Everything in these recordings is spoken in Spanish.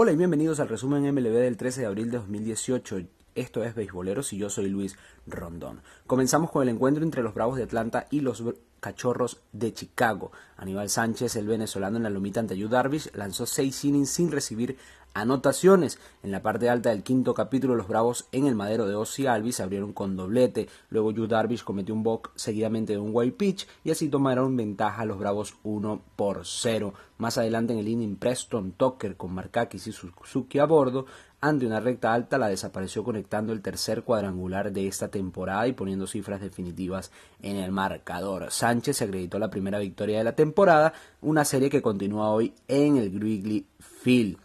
Hola y bienvenidos al resumen MLB del 13 de abril de 2018. Esto es Beisboleros y yo soy Luis Rondón. Comenzamos con el encuentro entre los Bravos de Atlanta y los Cachorros de Chicago. Aníbal Sánchez, el venezolano en la lomita ante Yu Darvish, lanzó seis innings sin recibir anotaciones. En la parte alta del quinto capítulo, los Bravos en el madero de Ozzy Alvis abrieron con doblete. Luego Yu Darvish cometió un bock seguidamente de un white pitch y así tomaron ventaja a los Bravos 1 por 0. Más adelante en el inning Preston Tucker con Markakis y Suzuki a bordo ante una recta alta la desapareció conectando el tercer cuadrangular de esta temporada y poniendo cifras definitivas en el marcador. Sánchez se acreditó la primera victoria de la temporada, una serie que continúa hoy en el Wrigley Field.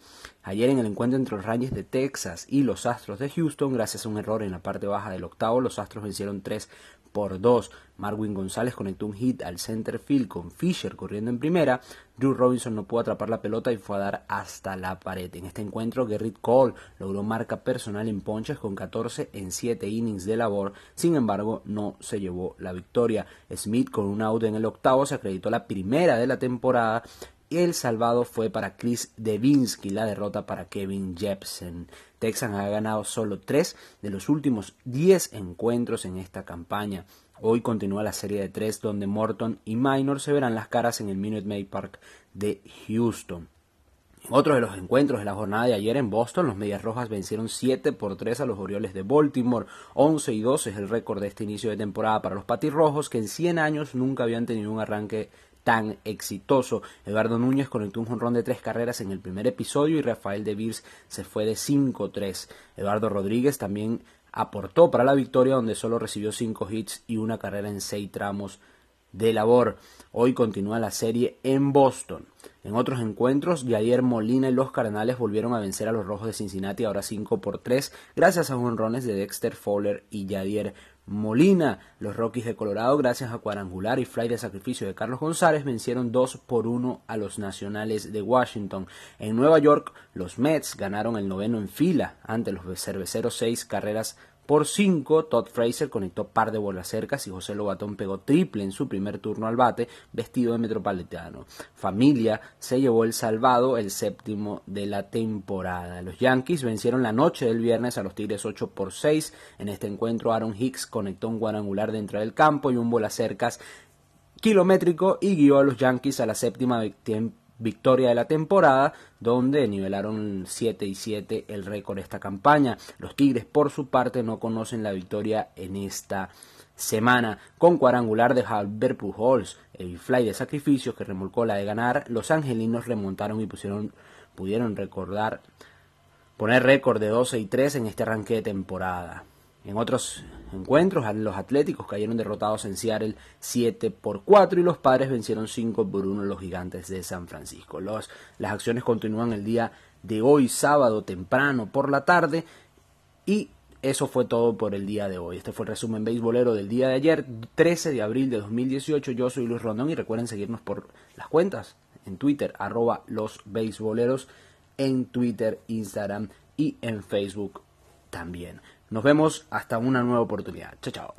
Ayer en el encuentro entre los Rangers de Texas y los Astros de Houston, gracias a un error en la parte baja del octavo, los Astros vencieron 3 por 2. Marwin González conectó un hit al center field con Fisher corriendo en primera. Drew Robinson no pudo atrapar la pelota y fue a dar hasta la pared. En este encuentro, Gerrit Cole logró marca personal en ponches con 14 en 7 innings de labor. Sin embargo, no se llevó la victoria. Smith con un out en el octavo se acreditó la primera de la temporada el salvado fue para Chris Devinsky, la derrota para Kevin Jepsen. Texan ha ganado solo 3 de los últimos 10 encuentros en esta campaña. Hoy continúa la serie de 3 donde Morton y Minor se verán las caras en el Minute Maid Park de Houston. En otro de los encuentros de la jornada de ayer en Boston, los Medias Rojas vencieron 7 por 3 a los Orioles de Baltimore. 11 y 2 es el récord de este inicio de temporada para los Patirrojos, que en 100 años nunca habían tenido un arranque tan exitoso. Eduardo Núñez conectó un jonrón de tres carreras en el primer episodio y Rafael de Virs se fue de 5-3. Eduardo Rodríguez también aportó para la victoria donde solo recibió cinco hits y una carrera en seis tramos de labor. Hoy continúa la serie en Boston. En otros encuentros, Jair Molina y los Cardenales volvieron a vencer a los Rojos de Cincinnati ahora 5 por 3 gracias a jonrones de Dexter Fowler y Jair Molina. Los Rockies de Colorado, gracias a cuadrangular y fly de sacrificio de Carlos González, vencieron 2 por 1 a los Nacionales de Washington. En Nueva York, los Mets ganaron el noveno en fila ante los cerveceros 6 carreras por 5, Todd Fraser conectó par de bolas cercas y José Lobatón pegó triple en su primer turno al bate, vestido de metropolitano. Familia se llevó el salvado, el séptimo de la temporada. Los Yankees vencieron la noche del viernes a los Tigres 8 por 6. En este encuentro, Aaron Hicks conectó un cuadrangular dentro del campo y un bola cercas kilométrico y guió a los Yankees a la séptima victoria de la temporada, donde nivelaron 7 y 7 el récord de esta campaña. Los Tigres, por su parte, no conocen la victoria en esta semana. Con cuadrangular de Albert Pujols, el fly de sacrificios que remolcó la de ganar, los angelinos remontaron y pusieron, pudieron recordar poner récord de 12 y 3 en este arranque de temporada. En otros encuentros, los Atléticos cayeron derrotados en Seattle 7 por 4 y los Padres vencieron 5 por 1 los Gigantes de San Francisco. Los, las acciones continúan el día de hoy, sábado, temprano por la tarde y eso fue todo por el día de hoy. Este fue el resumen beisbolero del día de ayer, 13 de abril de 2018. Yo soy Luis Rondón y recuerden seguirnos por las cuentas en Twitter, arroba los beisboleros, en Twitter, Instagram y en Facebook también. Nos vemos hasta una nueva oportunidad. Chao,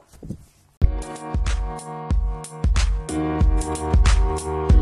chao.